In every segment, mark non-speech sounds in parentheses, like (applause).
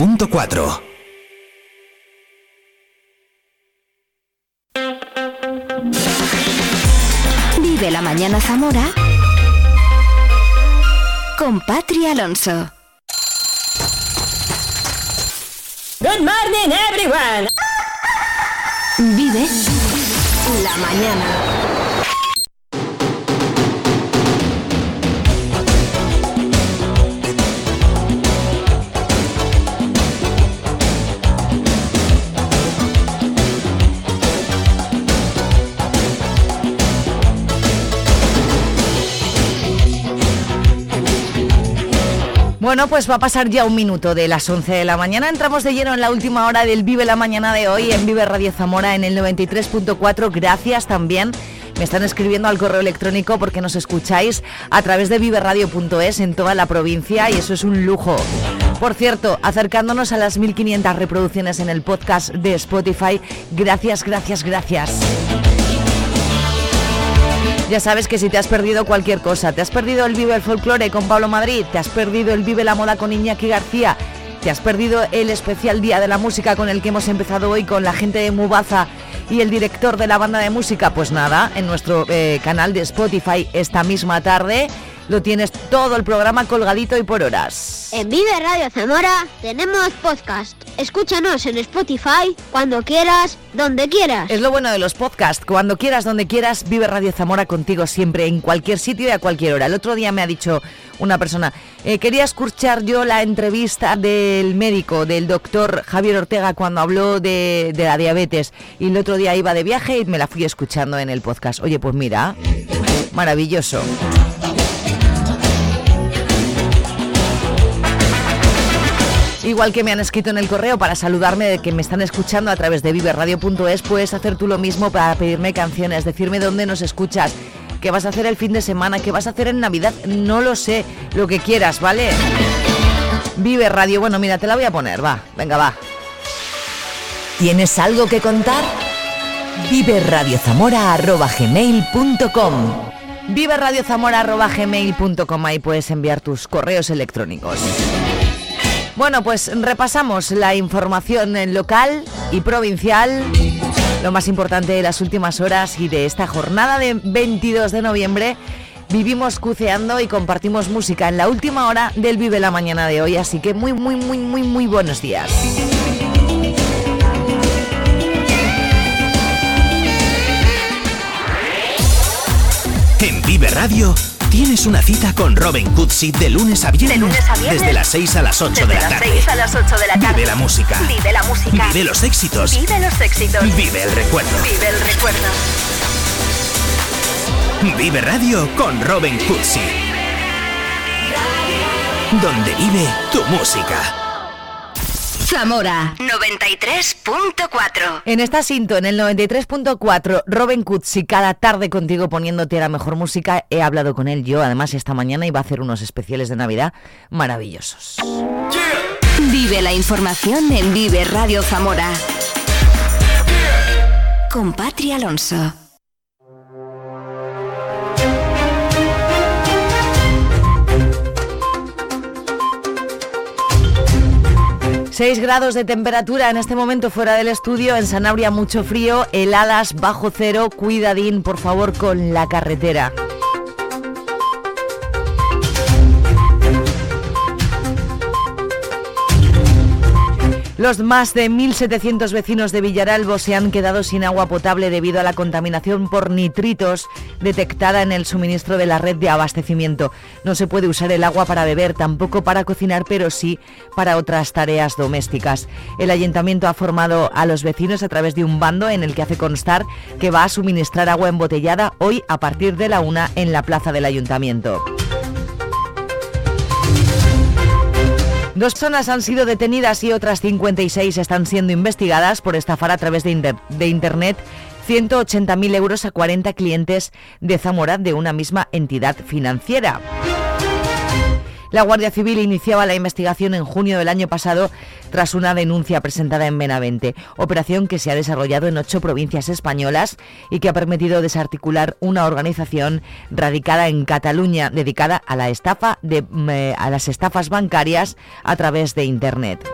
93.4. Vive la mañana Zamora con Patri Alonso. Good morning everyone. Vive la mañana. Bueno, pues va a pasar ya un minuto de las 11 de la mañana. Entramos de lleno en la última hora del Vive la Mañana de hoy en Vive Radio Zamora en el 93.4. Gracias también. Me están escribiendo al correo electrónico porque nos escucháis a través de viveradio.es en toda la provincia y eso es un lujo. Por cierto, acercándonos a las 1500 reproducciones en el podcast de Spotify. Gracias, gracias, gracias. Ya sabes que si te has perdido cualquier cosa, te has perdido el Vive el Folclore con Pablo Madrid, te has perdido el Vive la Moda con Iñaki García, te has perdido el especial Día de la Música con el que hemos empezado hoy con la gente de Mubaza y el director de la banda de música, pues nada, en nuestro eh, canal de Spotify esta misma tarde lo tienes todo el programa colgadito y por horas. En Vive Radio Zamora tenemos podcast. Escúchanos en Spotify cuando quieras, donde quieras. Es lo bueno de los podcasts. Cuando quieras, donde quieras, Vive Radio Zamora contigo siempre, en cualquier sitio y a cualquier hora. El otro día me ha dicho una persona, eh, quería escuchar yo la entrevista del médico, del doctor Javier Ortega, cuando habló de, de la diabetes. Y el otro día iba de viaje y me la fui escuchando en el podcast. Oye, pues mira, maravilloso. Igual que me han escrito en el correo para saludarme de que me están escuchando a través de viverradio.es, puedes hacer tú lo mismo para pedirme canciones, decirme dónde nos escuchas, qué vas a hacer el fin de semana, qué vas a hacer en Navidad, no lo sé, lo que quieras, ¿vale? Vive Radio, bueno, mira, te la voy a poner, va, venga, va. ¿Tienes algo que contar? Vive Radio gmail.com Vive Radio gmail.com ahí puedes enviar tus correos electrónicos. Bueno, pues repasamos la información local y provincial, lo más importante de las últimas horas y de esta jornada de 22 de noviembre. Vivimos cuceando y compartimos música en la última hora del Vive la Mañana de hoy, así que muy, muy, muy, muy, muy buenos días. En Vive Radio tienes una cita con Robin Cootsy de lunes a viernes. De lunes a viernes. Desde las 6 a las 8 de Desde la las tarde. 6 a las 8 de la tarde. Vive la música. Vive la música. Vive los éxitos. Vive los éxitos. Vive el recuerdo. Vive el recuerdo. Vive Radio con Robin Cootsy. Donde vive tu música. Zamora 93.4 En esta cinto, en el 93.4, Robin Cootsy, cada tarde contigo poniéndote la mejor música. He hablado con él yo, además, esta mañana iba a hacer unos especiales de Navidad maravillosos. Vive la información en Vive Radio Zamora. Con Patri Alonso. 6 grados de temperatura en este momento fuera del estudio, en Sanabria mucho frío, heladas bajo cero, cuidadín por favor con la carretera. Los más de 1.700 vecinos de Villaralbo se han quedado sin agua potable debido a la contaminación por nitritos detectada en el suministro de la red de abastecimiento. No se puede usar el agua para beber, tampoco para cocinar, pero sí para otras tareas domésticas. El ayuntamiento ha formado a los vecinos a través de un bando en el que hace constar que va a suministrar agua embotellada hoy a partir de la una en la plaza del ayuntamiento. Dos personas han sido detenidas y otras 56 están siendo investigadas por estafar a través de, inter- de Internet 180.000 euros a 40 clientes de Zamora de una misma entidad financiera. La Guardia Civil iniciaba la investigación en junio del año pasado tras una denuncia presentada en Benavente, operación que se ha desarrollado en ocho provincias españolas y que ha permitido desarticular una organización radicada en Cataluña dedicada a la estafa de, mm, eh, a las estafas bancarias a través de internet.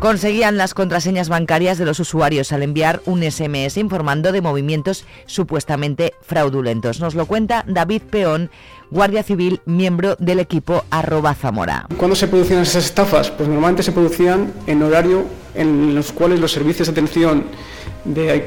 Conseguían las contraseñas bancarias de los usuarios al enviar un SMS informando de movimientos supuestamente fraudulentos. Nos lo cuenta David Peón, Guardia Civil, miembro del equipo arroba Zamora. ¿Cuándo se producían esas estafas? Pues normalmente se producían en horario en los cuales los servicios de atención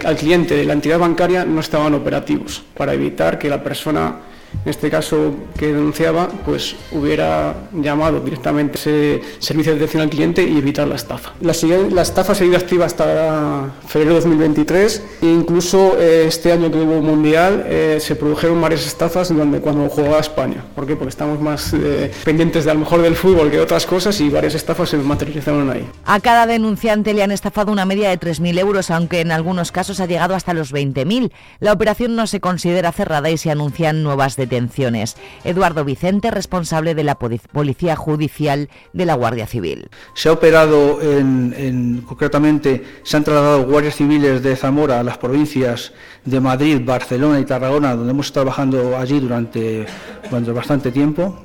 al cliente de la entidad bancaria no estaban operativos, para evitar que la persona en este caso que denunciaba, pues hubiera llamado directamente ese servicio de atención al cliente y evitar la estafa. La, la estafa ha seguido activa hasta febrero de 2023 e incluso eh, este año que hubo Mundial eh, se produjeron varias estafas donde, cuando jugaba España. ¿Por qué? Porque estamos más eh, pendientes de a lo mejor del fútbol que de otras cosas y varias estafas se materializaron ahí. A cada denunciante le han estafado una media de 3.000 euros, aunque en algunos casos ha llegado hasta los 20.000. La operación no se considera cerrada y se anuncian nuevas detenciones. Eduardo Vicente, responsable de la Policía Judicial de la Guardia Civil. Se ha operado en, concretamente, se han trasladado guardias civiles de Zamora a las provincias de Madrid, Barcelona y Tarragona, donde hemos estado trabajando allí durante, durante bastante tiempo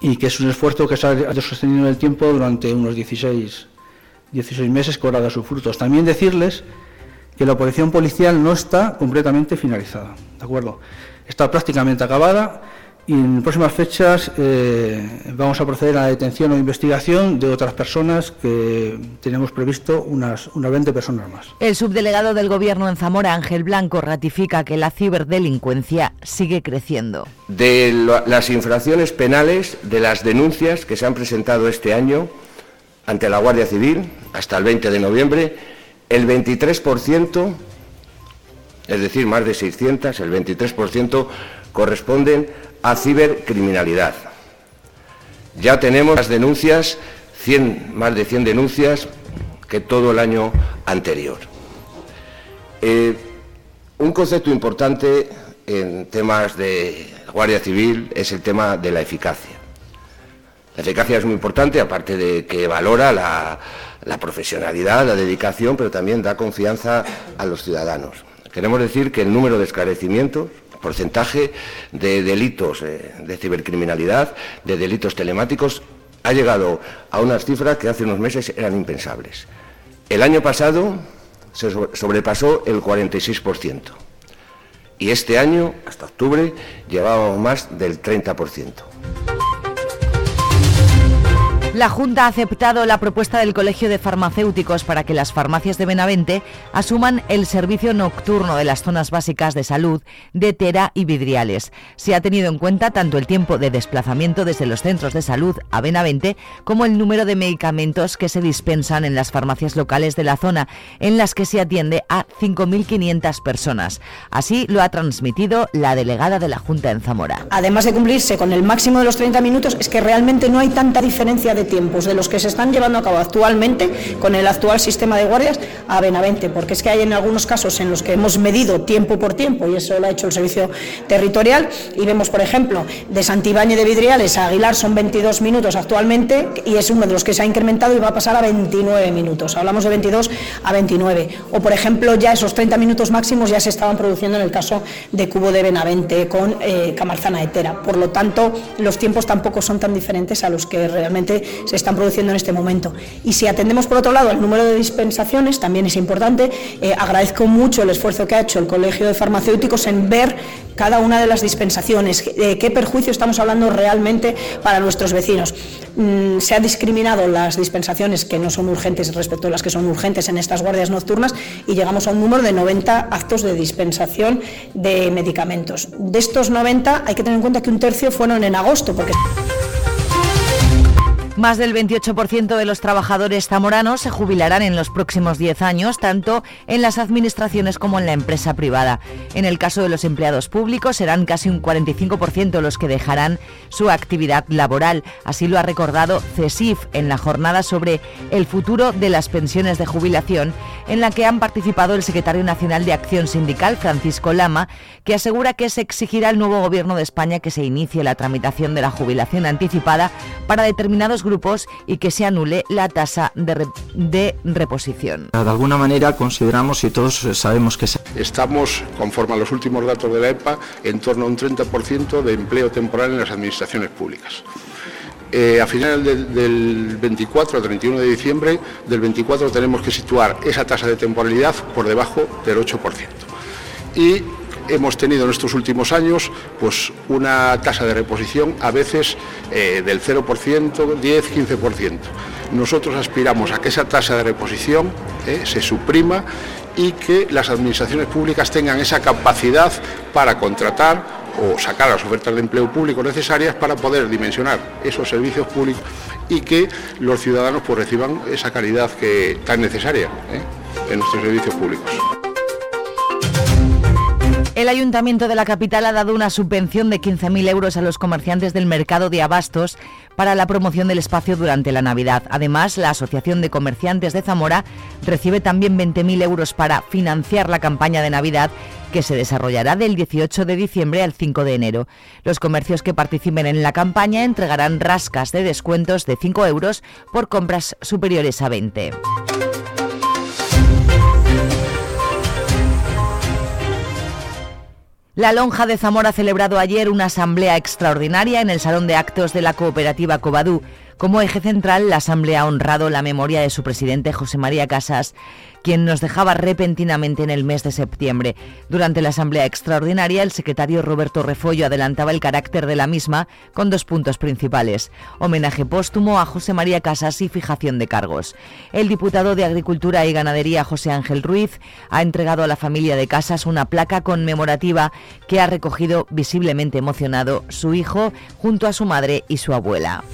y que es un esfuerzo que se ha sostenido en el tiempo durante unos 16, 16 meses que ahora da sus frutos. También decirles que la operación policial no está completamente finalizada, ¿de acuerdo? Está prácticamente acabada y en próximas fechas eh, vamos a proceder a la detención o investigación de otras personas que tenemos previsto unas, unas 20 personas más. El subdelegado del Gobierno en Zamora, Ángel Blanco, ratifica que la ciberdelincuencia sigue creciendo. De las infracciones penales, de las denuncias que se han presentado este año ante la Guardia Civil hasta el 20 de noviembre, el 23% es decir, más de 600, el 23%, corresponden a cibercriminalidad. Ya tenemos las denuncias, 100, más de 100 denuncias que todo el año anterior. Eh, un concepto importante en temas de Guardia Civil es el tema de la eficacia. La eficacia es muy importante, aparte de que valora la profesionalidad, la dedicación, pero también da confianza a los ciudadanos. Queremos decir que el número de esclarecimientos, porcentaje de delitos eh, de cibercriminalidad, de delitos telemáticos, ha llegado a unas cifras que hace unos meses eran impensables. El año pasado se sobrepasó el 46% y este año, hasta octubre, llevábamos más del 30%. La Junta ha aceptado la propuesta del Colegio de Farmacéuticos para que las farmacias de Benavente asuman el servicio nocturno de las zonas básicas de salud de Tera y Vidriales. Se ha tenido en cuenta tanto el tiempo de desplazamiento desde los centros de salud a Benavente como el número de medicamentos que se dispensan en las farmacias locales de la zona, en las que se atiende a 5.500 personas. Así lo ha transmitido la delegada de la Junta en Zamora. Además de cumplirse con el máximo de los 30 minutos, es que realmente no hay tanta diferencia tiempos de los que se están llevando a cabo actualmente con el actual sistema de guardias a Benavente, porque es que hay en algunos casos en los que hemos medido tiempo por tiempo, y eso lo ha hecho el servicio territorial, y vemos, por ejemplo, de Santibáñez de Vidriales a Aguilar son 22 minutos actualmente, y es uno de los que se ha incrementado y va a pasar a 29 minutos. Hablamos de 22 a 29. O, por ejemplo, ya esos 30 minutos máximos ya se estaban produciendo en el caso de Cubo de Benavente con eh, Camarzana Etera. Por lo tanto, los tiempos tampoco son tan diferentes a los que realmente se están produciendo en este momento. Y si atendemos, por otro lado, el número de dispensaciones, también es importante. Eh, agradezco mucho el esfuerzo que ha hecho el Colegio de Farmacéuticos en ver cada una de las dispensaciones, eh, qué perjuicio estamos hablando realmente para nuestros vecinos. Mm, se han discriminado las dispensaciones que no son urgentes respecto a las que son urgentes en estas guardias nocturnas y llegamos a un número de 90 actos de dispensación de medicamentos. De estos 90 hay que tener en cuenta que un tercio fueron en agosto, porque... Más del 28% de los trabajadores zamoranos se jubilarán en los próximos 10 años, tanto en las administraciones como en la empresa privada. En el caso de los empleados públicos serán casi un 45% los que dejarán su actividad laboral. Así lo ha recordado CESIF en la jornada sobre el futuro de las pensiones de jubilación, en la que han participado el secretario nacional de Acción Sindical, Francisco Lama, que asegura que se exigirá al nuevo gobierno de España que se inicie la tramitación de la jubilación anticipada para determinados grupos y que se anule la tasa de, reposición. De alguna manera consideramos y todos sabemos que... Estamos, conforme a los últimos datos de la EPA, en torno a un 30% de empleo temporal en las administraciones públicas. eh, a finales del, 24 al 31 de diciembre, del 24 tenemos que situar esa tasa de temporalidad por debajo del 8%. Y hemos tenido en estos últimos años pues, una tasa de reposición a veces eh, del 0%, 10, 15%. Nosotros aspiramos a que esa tasa de reposición eh, se suprima y que las administraciones públicas tengan esa capacidad para contratar o sacar las ofertas de empleo público necesarias para poder dimensionar esos servicios públicos y que los ciudadanos pues, reciban esa calidad que tan necesaria ¿eh? en nuestros servicios públicos. El Ayuntamiento de la capital ha dado una subvención de 15.000 euros a los comerciantes del mercado de abastos para la promoción del espacio durante la Navidad. Además, la Asociación de Comerciantes de Zamora recibe también 20.000 euros para financiar la campaña de Navidad que se desarrollará del 18 de diciembre al 5 de enero. Los comercios que participen en la campaña entregarán rascas de descuentos de 5 euros por compras superiores a 20. La Lonja de Zamora ha celebrado ayer una asamblea extraordinaria en el Salón de Actos de la Cooperativa Cobadú. Como eje central, la asamblea ha honrado la memoria de su presidente José María Casas quien nos dejaba repentinamente en el mes de septiembre. Durante la asamblea extraordinaria, el secretario Roberto Refollo adelantaba el carácter de la misma con dos puntos principales. Homenaje póstumo a José María Casas y fijación de cargos. El diputado de Agricultura y Ganadería José Ángel Ruiz ha entregado a la familia de Casas una placa conmemorativa que ha recogido visiblemente emocionado su hijo junto a su madre y su abuela.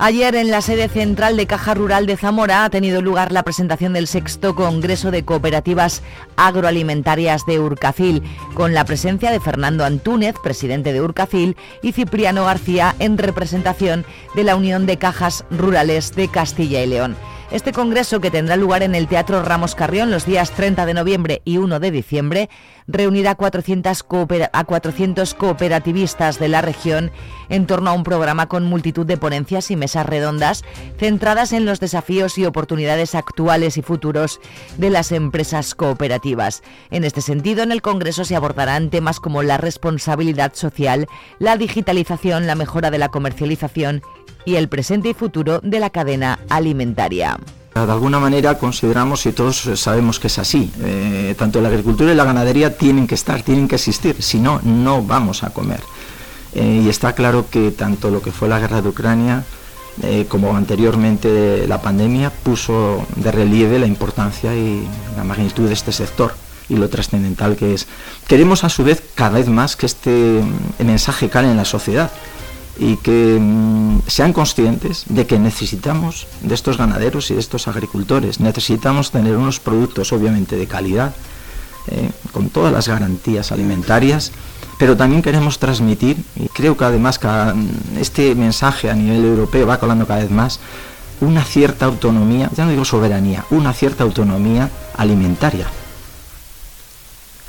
Ayer en la sede central de Caja Rural de Zamora ha tenido lugar la presentación del sexto Congreso de Cooperativas Agroalimentarias de Urcafil, con la presencia de Fernando Antúnez, presidente de Urcafil, y Cipriano García en representación de la Unión de Cajas Rurales de Castilla y León. Este congreso, que tendrá lugar en el Teatro Ramos Carrión los días 30 de noviembre y 1 de diciembre, reunirá a 400, a 400 cooperativistas de la región en torno a un programa con multitud de ponencias y mesas redondas centradas en los desafíos y oportunidades actuales y futuros de las empresas cooperativas. En este sentido, en el Congreso se abordarán temas como la responsabilidad social, la digitalización, la mejora de la comercialización y el presente y futuro de la cadena alimentaria. De alguna manera consideramos y todos sabemos que es así. Eh, tanto la agricultura y la ganadería tienen que estar, tienen que existir. Si no, no vamos a comer. Eh, y está claro que tanto lo que fue la guerra de Ucrania eh, como anteriormente la pandemia puso de relieve la importancia y la magnitud de este sector y lo trascendental que es. Queremos a su vez cada vez más que este mensaje cale en la sociedad y que mm, sean conscientes de que necesitamos de estos ganaderos y de estos agricultores. Necesitamos tener unos productos obviamente de calidad, eh, con todas las garantías alimentarias, pero también queremos transmitir, y creo que además mm, este mensaje a nivel europeo va colando cada vez más, una cierta autonomía, ya no digo soberanía, una cierta autonomía alimentaria.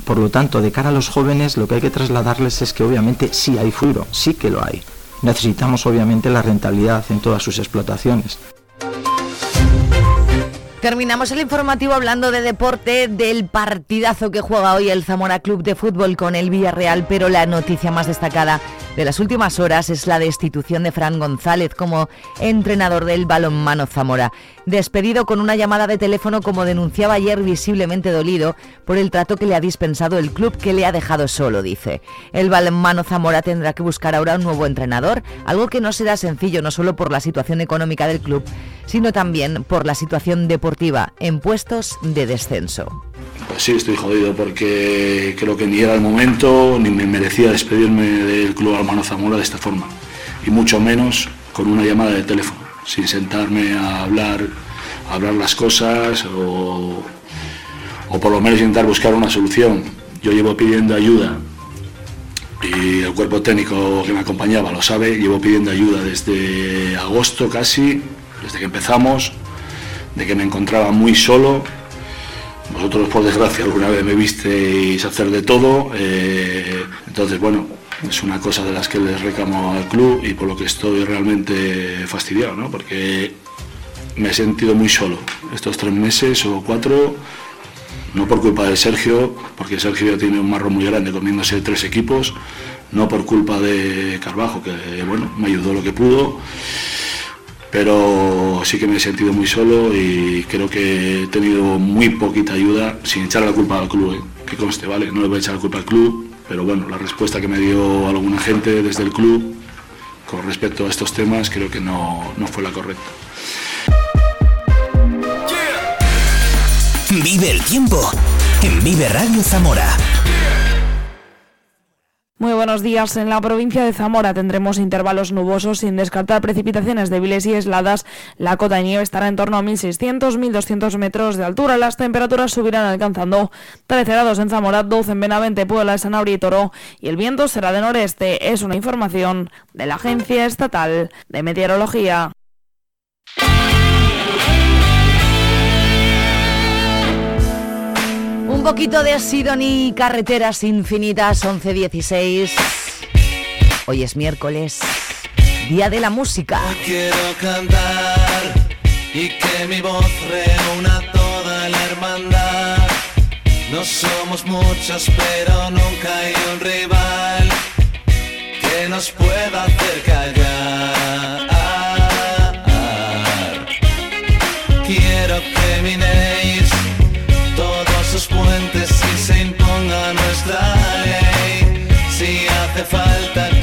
Por lo tanto, de cara a los jóvenes, lo que hay que trasladarles es que obviamente sí hay futuro, sí que lo hay necesitamos obviamente la rentabilidad en todas sus explotaciones. Terminamos el informativo hablando de deporte, del partidazo que juega hoy el Zamora Club de Fútbol con el Villarreal, pero la noticia más destacada de las últimas horas es la destitución de Fran González como entrenador del balonmano Zamora despedido con una llamada de teléfono como denunciaba ayer visiblemente dolido por el trato que le ha dispensado el club que le ha dejado solo, dice. El balonmano Zamora tendrá que buscar ahora un nuevo entrenador, algo que no será sencillo no solo por la situación económica del club, sino también por la situación deportiva en puestos de descenso. Pues sí, estoy jodido porque creo que ni era el momento ni me merecía despedirme del club Balonmano Zamora de esta forma, y mucho menos con una llamada de teléfono sin sentarme a hablar, hablar las cosas o, o por lo menos intentar buscar una solución. Yo llevo pidiendo ayuda y el cuerpo técnico que me acompañaba lo sabe, llevo pidiendo ayuda desde agosto casi, desde que empezamos, de que me encontraba muy solo. Vosotros por desgracia alguna vez me visteis hacer de todo, eh, entonces bueno, es una cosa de las que les recamo al club y por lo que estoy realmente fastidiado, ¿no? porque me he sentido muy solo estos tres meses o cuatro, no por culpa de Sergio, porque Sergio tiene un marro muy grande comiéndose tres equipos, no por culpa de Carbajo, que bueno, me ayudó lo que pudo, pero sí que me he sentido muy solo y creo que he tenido muy poquita ayuda, sin echar la culpa al club, ¿eh? que conste, ¿vale? No le voy a echar la culpa al club, pero bueno, la respuesta que me dio alguna gente desde el club con respecto a estos temas creo que no, no fue la correcta. Vive el tiempo en Vive Radio Zamora. Muy buenos días. En la provincia de Zamora tendremos intervalos nubosos sin descartar precipitaciones débiles y aisladas. La cota de nieve estará en torno a 1.600-1.200 metros de altura. Las temperaturas subirán alcanzando 13 grados en Zamora, 12 en Benavente, Puebla, Sanabria y Toro. Y el viento será de noreste. Es una información de la Agencia Estatal de Meteorología. Poquito de Sidoni, carreteras infinitas, 11.16. Hoy es miércoles, día de la música. Quiero cantar y que mi voz reúna toda la hermandad. No somos muchos, pero nunca hay un rival que nos pueda hacer callar. Si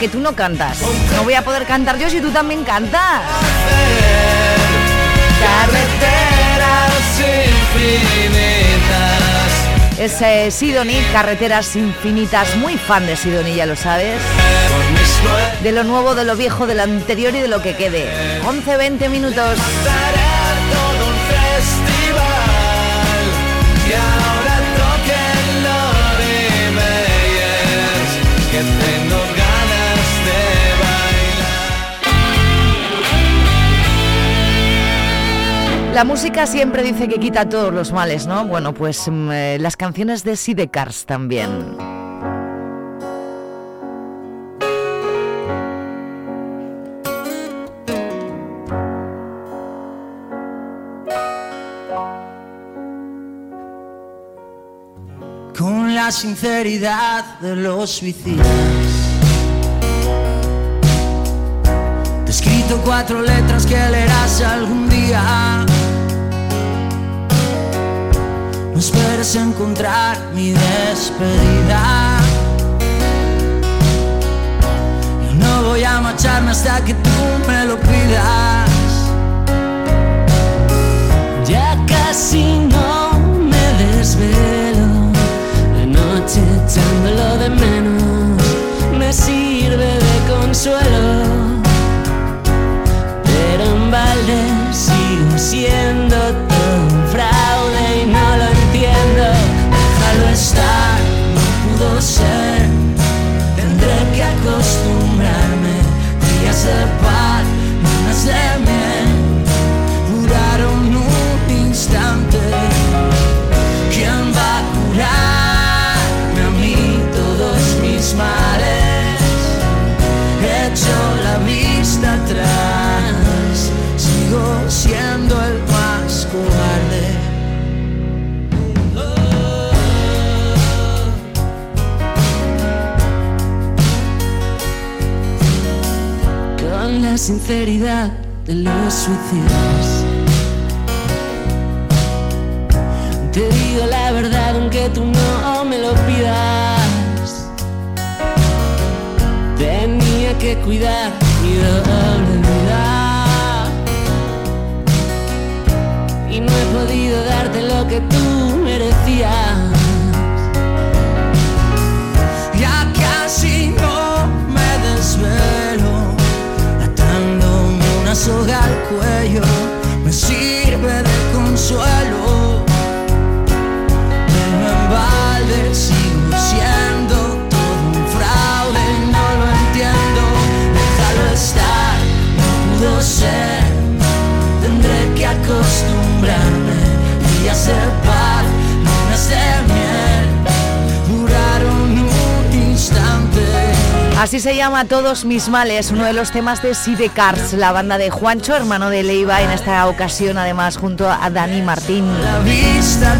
que tú no cantas. No voy a poder cantar yo si tú también cantas. Carreteras infinitas Es eh, Carreteras Infinitas. Muy fan de Sidoni, ya lo sabes. De lo nuevo, de lo viejo, de lo anterior y de lo que quede. 11, 20 minutos. La música siempre dice que quita todos los males, ¿no? Bueno, pues mm, eh, las canciones de Sidecars también. Con la sinceridad de los suicidas. Te he escrito cuatro letras que leerás algún día. No esperes encontrar mi despedida. Yo no voy a marcharme hasta que tú me lo pidas. Ya casi no me desvelo. La noche echándolo de menos me sirve de consuelo. Pero en balde sigo siendo sinceridad de los suicidas. Te digo la verdad aunque tú no me lo pidas. Tenía que cuidar mi doble vida. Y no he podido darte lo que tú soga al cuello, me sirve de consuelo. Así se llama Todos mis males, uno de los temas de Sidecars, la banda de Juancho, hermano de Leiva, en esta ocasión además junto a Dani Martín. La vista.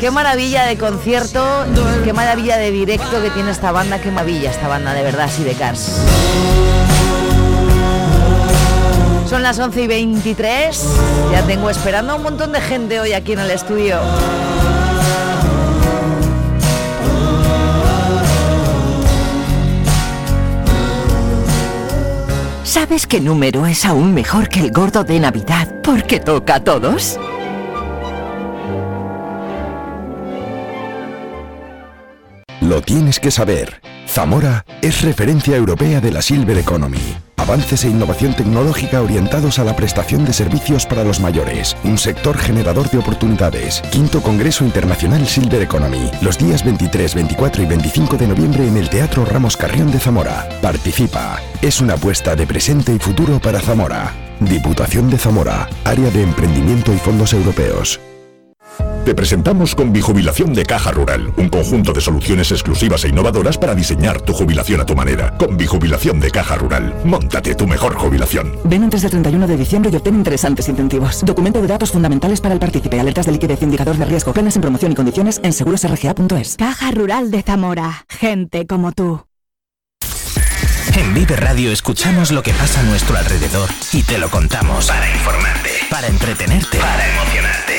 Qué maravilla de concierto, qué maravilla de directo que tiene esta banda, qué maravilla esta banda de verdad, Sidecars. Son las 11 y 23, ya tengo esperando a un montón de gente hoy aquí en el estudio. ¿Sabes qué número es aún mejor que el gordo de Navidad porque toca a todos? Lo tienes que saber. Zamora es referencia europea de la Silver Economy. Avances e innovación tecnológica orientados a la prestación de servicios para los mayores. Un sector generador de oportunidades. Quinto Congreso Internacional Silver Economy. Los días 23, 24 y 25 de noviembre en el Teatro Ramos Carrión de Zamora. Participa. Es una apuesta de presente y futuro para Zamora. Diputación de Zamora. Área de Emprendimiento y Fondos Europeos. Te presentamos con Bijubilación de Caja Rural, un conjunto de soluciones exclusivas e innovadoras para diseñar tu jubilación a tu manera. Con Bijubilación de Caja Rural, móntate tu mejor jubilación. Ven antes del 31 de diciembre y obtén interesantes incentivos. Documento de datos fundamentales para el partícipe, alertas de liquidez, indicador de riesgo, planes en promoción y condiciones en segurosrga.es. Caja Rural de Zamora. Gente como tú. En Vive Radio escuchamos lo que pasa a nuestro alrededor y te lo contamos para informarte, para entretenerte, para emocionarte,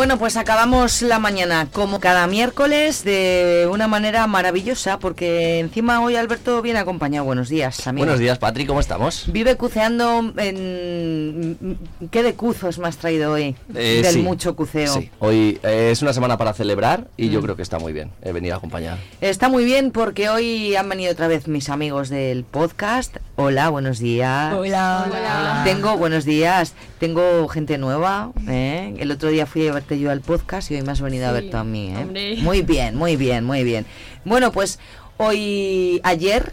Bueno, pues acabamos la mañana como cada miércoles de una manera maravillosa porque encima hoy Alberto viene acompañado. Buenos días, amigo. Buenos días, Patri, ¿cómo estamos? Vive cuceando en... ¿Qué de cuzos me has traído hoy? Eh, Del sí, mucho cuceo. Sí, hoy eh, es una semana para celebrar y yo Mm. creo que está muy bien eh, venir a acompañar. Está muy bien porque hoy han venido otra vez mis amigos del podcast. Hola, buenos días. Hola. Hola. Tengo, buenos días, tengo gente nueva. ¿eh? El otro día fui a verte yo al podcast y hoy me has venido a ver tú a mí. ¿eh? hombre. Muy bien, muy bien, muy bien. Bueno, pues hoy, ayer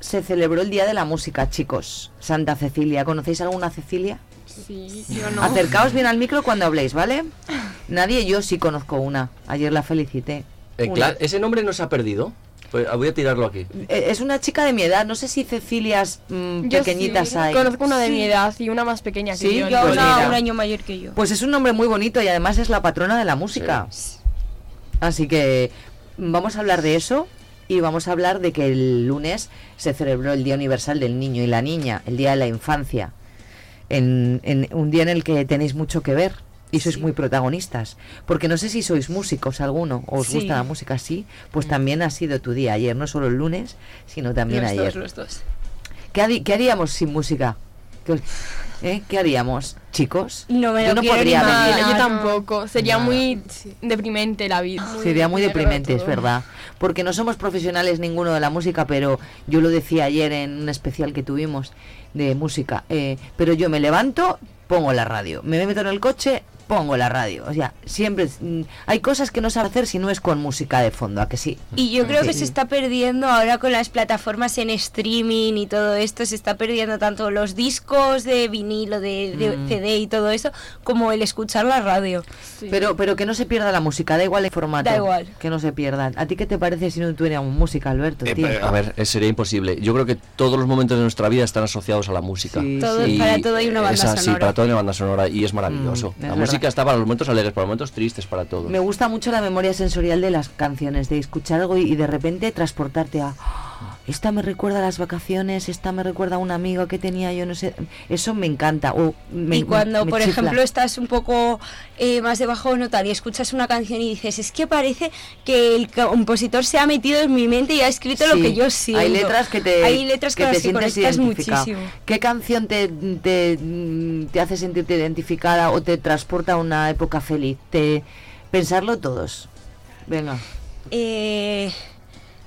se celebró el Día de la Música, chicos. Santa Cecilia. ¿Conocéis alguna Cecilia? Sí, yo no. Acercaos bien al micro cuando habléis, ¿vale? Nadie, yo sí conozco una. Ayer la felicité. Eh, claro, ese nombre no se ha perdido. Pues, ah, voy a tirarlo aquí. Eh, Es una chica de mi edad, no sé si Cecilias mm, Yo pequeñitas sí, hay. Conozco una de Sí. mi edad y una más pequeña que Sí, yo. yo Pues una- mira. un año mayor que yo. Pues es un nombre muy bonito y además es la patrona de la música. Así que vamos a hablar de eso y vamos a hablar de que el lunes se celebró el Día Universal del Niño y la Niña, el Día de la Infancia. En, en un día en el que tenéis mucho que ver y sois muy protagonistas. Porque no sé si sois músicos alguno o os Sí. gusta la música, sí. Pues también ha sido tu día ayer, no solo el lunes, sino también los ayer. dos, los dos. ¿Qué, qué haríamos sin música? ¿Qué, eh? ¿Qué haríamos, chicos? No me Yo no podría vivir. Yo tampoco. Sería muy deprimente la vida. Sería muy deprimente, es verdad. Porque no somos profesionales ninguno de la música, pero yo lo decía ayer en un especial que tuvimos de música. eh, pero yo me levanto, pongo la radio. Me meto en el coche, pongo la radio. O sea, siempre mm, hay cosas que no sabes hacer si no es con música de fondo, ¿a que sí? Y yo creo que Sí. se está perdiendo ahora con las plataformas en streaming y todo esto, se está perdiendo tanto los discos de vinilo, de, de Mm. CD y todo eso, como el escuchar la radio. Pero, pero que no se pierda la música, da igual el formato. Da igual. Que no se pierdan. ¿A ti qué te parece si no tuviéramos música, Alberto? Eh, pero, a ver, eh, sería imposible. Yo creo que todos los momentos de nuestra vida están asociados a la música. Sí, Todo- sí. para todo hay una banda es así, sonora. para todo hay una banda sonora y es maravilloso. Mm, es la verdad. música está para los momentos alegres, para los momentos tristes, para todo. Me gusta mucho la memoria sensorial de las canciones, de escuchar algo y, y de repente transportarte a... "Ah, Esta me recuerda a las vacaciones, esta me recuerda a un amigo que tenía yo, no sé. Eso me encanta. O me- y cuando, me por chifla. ejemplo, estás un poco eh, más de bajo no tal y escuchas una canción y dices, es que parece que el compositor se ha metido en mi mente y ha escrito lo que yo siento. Hay letras que te, Hay letras que te conectas muchísimo. ¿Qué canción te, te, te hace sentirte identificada o te transporta a una época feliz? Te, pensarlo todos. Venga. Eh,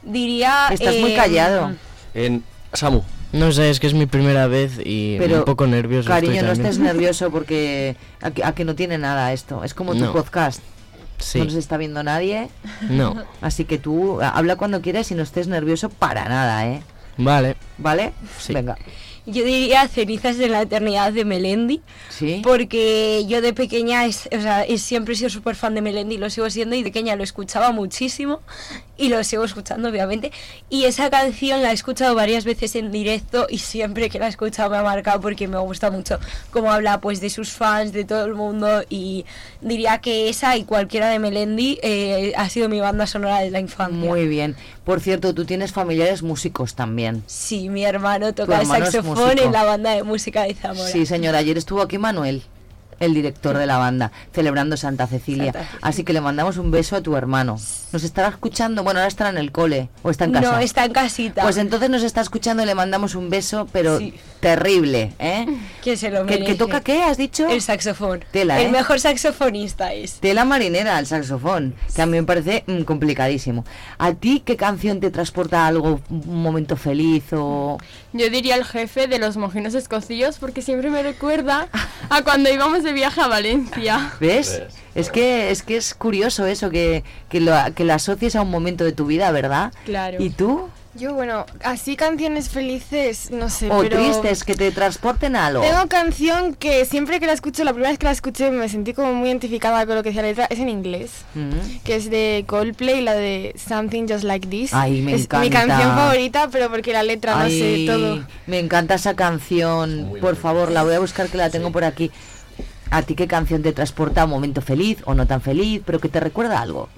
diría... Estás muy eh, callado. En Samu. No sé, es que es mi primera vez y Pero, un poco nervioso. Cariño, estoy no estés (laughs) nervioso porque a que, a que no tiene nada esto. Es como tu No. podcast. Sí. No nos está viendo nadie. No. (laughs) Así que tú habla cuando quieras y no estés nervioso para nada, ¿eh? Vale. ¿Vale? Sí. Venga. Yo diría Cenizas de la Eternidad de Melendi. Sí. Porque yo de pequeña es, o sea, es- siempre he sido súper fan de Melendi, lo sigo siendo y de pequeña lo escuchaba muchísimo y lo sigo escuchando obviamente. Y esa canción la he escuchado varias veces en directo y siempre que la he escuchado me ha marcado porque me gusta mucho cómo habla pues de sus fans, de todo el mundo y diría que esa y cualquiera de Melendi eh, ha sido mi banda sonora de la infancia. Muy bien. Por cierto, tú tienes familiares músicos también. Sí, mi hermano toca el saxofón en la banda de música de Zamora. Sí, señor. Ayer estuvo aquí Manuel, el director de la banda, celebrando Santa Cecilia. Santa Cecilia. Así que le mandamos un beso a tu hermano. ¿Nos estará escuchando? Bueno, ahora estará en el cole o está en casa. No, está en casita. Pues entonces nos está escuchando y le mandamos un beso, pero terrible, ¿eh? (laughs) Que se lo ¿Que, que toca qué, has dicho? El saxofón. Tela, el ¿eh? mejor saxofonista es. Tela marinera, el saxofón, que a mí me parece mm, complicadísimo. ¿A ti qué canción te transporta a algo, un momento feliz o...? Yo diría el jefe de los mojinos escocillos porque siempre me recuerda a cuando íbamos de viaje a Valencia. ¿Ves? Es que es que es curioso eso, que, que, lo, que lo asocies a un momento de tu vida, ¿verdad? Claro. ¿Y tú? Yo, bueno, así canciones felices, no sé, ¿O pero... tristes, que te transporten a algo? Tengo canción que siempre que la escucho, la primera vez que la escuché me sentí como muy identificada con lo que decía la letra, es en inglés, Mm. que es de Coldplay, la de Something Just Like This. Ay, me es mi encanta. canción favorita, pero porque la letra, no sé, todo. Me encanta esa canción. por favor, la voy a buscar que la tengo por aquí. ¿A ti qué canción te transporta a un momento feliz o no tan feliz, pero que te recuerda algo?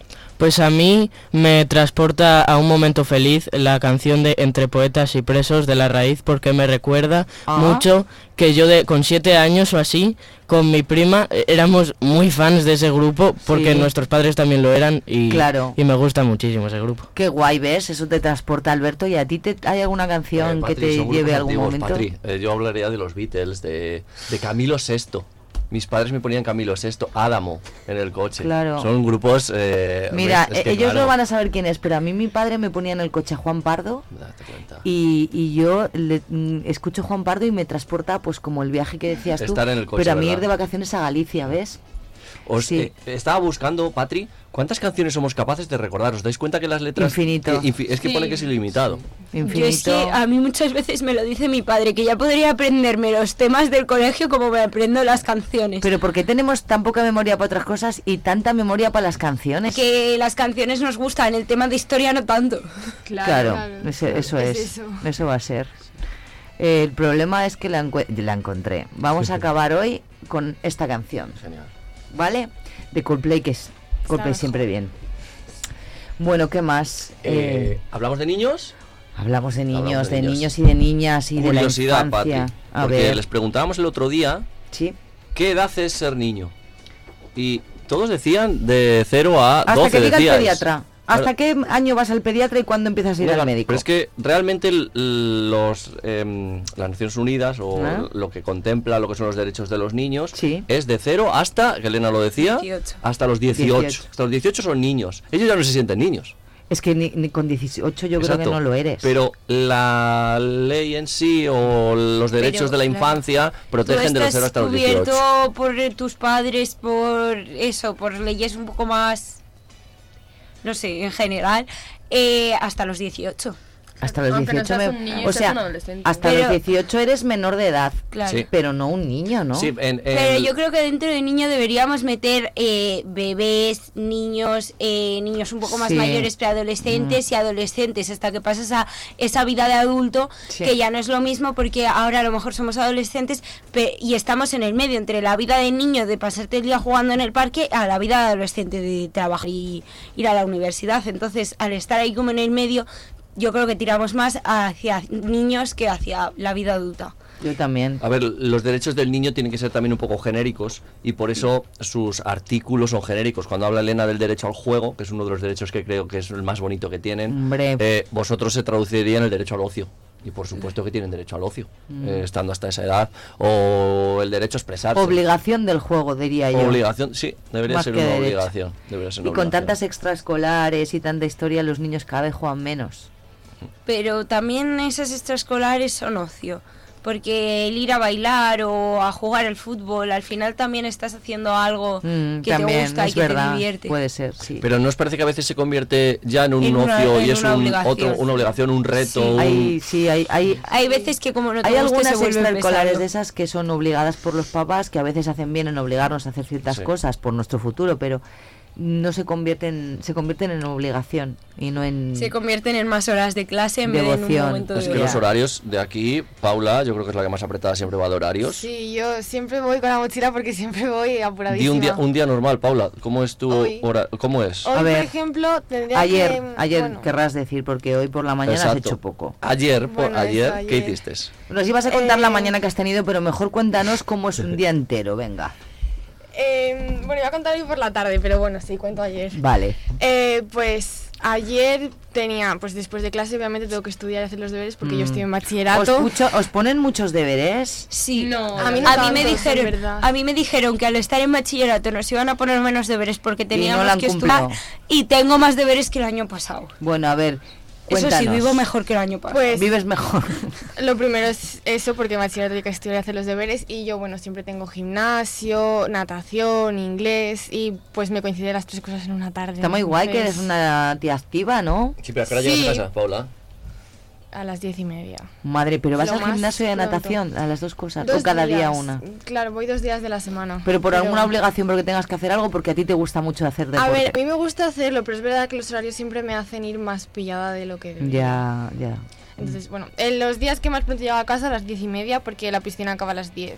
Pues a mí me transporta a un momento feliz la canción de Entre Poetas y Presos de la Raíz porque me recuerda Ah. mucho que yo de, con siete años o así, con mi prima, eh, éramos muy fans de ese grupo porque Sí. nuestros padres también lo eran y, Claro. y me gusta muchísimo ese grupo. Qué guay, ¿ves? Eso te transporta, Alberto. ¿Y a ti te, hay alguna canción Eh, que te lleve a algún antiguos, momento? Patri. Eh, yo hablaría de los Beatles, de, de Camilo VI. Mis padres me ponían Camilo VI, Adamo, en el coche. Claro. Son grupos... eh, Mira, es que eh, ellos claro, no van a saber quién es, pero a mí mi padre me ponía en el coche a Juan Pardo date cuenta. y, y yo le, mm, escucho Juan Pardo y me transporta pues como el viaje que decías tú. Estar en el coche, pero a mí ir de vacaciones a Galicia, ¿ves? Os, Sí. eh, estaba buscando, Patri, ¿cuántas canciones somos capaces de recordar? ¿Os dais cuenta que las letras... Infinito. infi- es que Sí. pone que es ilimitado. Yo es que a mí muchas veces me lo dice mi padre, que ya podría aprenderme los temas del colegio como me aprendo las canciones. Pero ¿por qué tenemos tan poca memoria para otras cosas y tanta memoria para las canciones? Que las canciones nos gustan, el tema de historia no tanto. Claro, ese- eso es, eso. va a ser. Eh, el problema es que la, encue- la encontré. Vamos a (laughs) acabar hoy con esta canción. Genial. ¿Vale? De Coldplay, que es Coldplay siempre bien. Bueno, ¿qué más? Eh, Eh, ¿Hablamos de niños? hablamos de niños, hablamos de de niños. niños y de niñas y de la Curiosidad, Patri. infancia. A Porque ver, les preguntábamos el otro día... Sí. ¿Qué edad es ser niño? Y todos decían de 0 a hasta 12 que diga el pediatra. ¿Hasta Ahora- qué año vas al pediatra y cuándo empiezas a ir al médico? Pero es que realmente los, em, las Naciones Unidas o ¿Ah? lo que contempla lo que son los derechos de los niños Sí. es de 0 hasta, que Elena lo decía, 18. hasta los 18. 18. Hasta los 18 son niños. Ellos ya no se sienten niños. Es que ni, ni con 18 yo creo que Exacto. no lo eres. Pero la ley en sí o los derechos Pero, de la claro. infancia Tú protegen de los 0 estás hasta los 18. cubierto por eh, tus padres, por eso, por leyes un poco más, no sé, en general, eh, hasta los 18. Hasta los Ah, pero 18 estás me- un niño, o estás sea, un hasta Pero- los 18 eres menor de edad, Claro. Sí. pero no un niño, ¿no? Sí, en- en- Pero yo creo que dentro de niño deberíamos meter eh, bebés, niños, eh, niños un poco más Sí. mayores, preadolescentes y adolescentes, hasta que pasas a esa vida de adulto, Sí. que ya no es lo mismo porque ahora a lo mejor somos adolescentes pe- y estamos en el medio entre la vida de niño, de pasarte el día jugando en el parque, a la vida de adolescente, de trabajar y ir a la universidad. Entonces, al estar ahí como en el medio, yo creo que tiramos más hacia niños que hacia la vida adulta. Yo también. A ver, los derechos del niño tienen que ser también un poco genéricos y por eso sus artículos son genéricos. Cuando habla Elena del derecho al juego, que es uno de los derechos que creo que es el más bonito que tienen, Hombre. eh, vosotros se traduciría en el derecho al ocio. Y por supuesto que tienen derecho al ocio, Mm. eh, estando hasta esa edad. O el derecho a expresarse. Obligación del juego, diría yo. Obligación, sí, debería Más ser una derecho. obligación. Debería ser Y con obligación. tantas extraescolares y tanta historia, los niños cada vez juegan menos. Pero también esas extraescolares son ocio. Porque el ir a bailar o a jugar al fútbol, al final también estás haciendo algo Mm, que también, te gusta y que verdad, te divierte. puede ser, sí. Pero ¿no os parece que a veces se convierte ya en un En una- ocio y es una un, obligación. otro, una obligación, un reto? un- Hay, sí, hay, hay, Hay veces que como no te hay guste, algunas se extraescolares de esas que son obligadas por los papás, que a veces hacen bien en obligarnos a hacer ciertas Sí. cosas por nuestro futuro, pero no se convierten, se convierten en obligación y no en Se convierten en más horas de clase en vez de en un Devoción. momento Es de que los horarios de aquí, Paula, yo creo que es la que más apretada siempre va de horarios. Sí, yo siempre voy con la mochila porque siempre voy apuradísima. un día, un día normal, Paula. ¿Cómo es tu Hoy. hora? ¿Cómo es? Hoy, A ver, por ejemplo, tendría Ayer, que... ayer bueno, querrás decir, porque hoy por la mañana has Exacto. hecho poco. Ayer, por, Bueno, eso, ayer, ¿qué ayer. hiciste? Nos ibas a contar la Eh, mañana que has tenido, pero mejor cuéntanos cómo es un día entero, venga. Eh, bueno, iba a contar hoy por la tarde, pero bueno, sí, cuento ayer. Vale. Eh, pues ayer tenía, pues después de clase obviamente tengo que estudiar y hacer los deberes porque yo Mm. estoy en ¿Os, bachillerato. ¿Os ponen muchos deberes? Sí, No, a mí, no me dijeron, a mí me dijeron que al estar en bachillerato nos iban a poner menos deberes porque teníamos que estudiar y tengo más deberes que el año pasado. Bueno, a ver, Eso sí, vivo mejor que el año pasado. Pues Vives mejor. (laughs) lo primero es eso porque bachillerato hay que estudiar y hacer los deberes y yo bueno, siempre tengo gimnasio, natación, inglés y pues me coinciden las tres cosas en una tarde. Está muy guay que eres una tía activa, ¿no? Sí, pero ¿a qué hora llegas Sí. a casa, Paula? A las diez y media. Madre, pero vas Lo al gimnasio y a pronto. natación, a las dos cosas, Dos o cada día una. Claro, voy dos días de la semana. Pero por alguna obligación, porque tengas que hacer algo, porque a ti te gusta mucho hacer A deporte. ver, a mí me gusta hacerlo, pero es verdad que los horarios siempre me hacen ir más pillada de lo que debería. Ya, ya. Entonces, bueno, en los días que más pronto llego a casa a las diez y media porque la piscina acaba a las 10.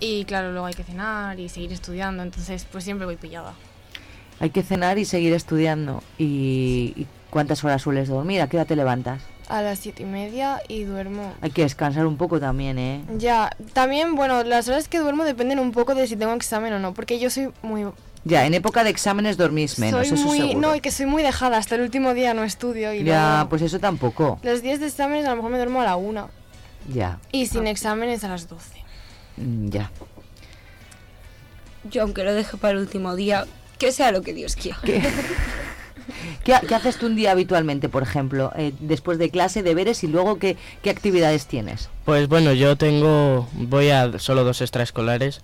Y claro, luego hay que cenar y seguir estudiando, entonces pues siempre voy pillada. Hay que cenar y seguir estudiando. ¿Y, y cuántas horas sueles dormir? ¿A qué hora te levantas? A las siete y media y duermo. Hay que descansar un poco también, ¿eh? Ya, también, bueno, las horas que duermo dependen un poco de si tengo examen o no, porque yo soy muy... Ya, en época de exámenes dormís menos, soy eso muy, seguro. No, y que soy muy dejada, hasta el último día no estudio y ya, luego... pues eso tampoco. Los días de exámenes a lo mejor me duermo a la una. Ya, Y sin exámenes a las 12. mm, ya. Yo, aunque lo deje para el último día, que sea lo que Dios quiera. (laughs) ¿Qué, qué haces tú un día habitualmente, por ejemplo? Eh, después de clase, deberes y luego qué, qué actividades tienes? Pues bueno, yo tengo, voy a solo dos extraescolares,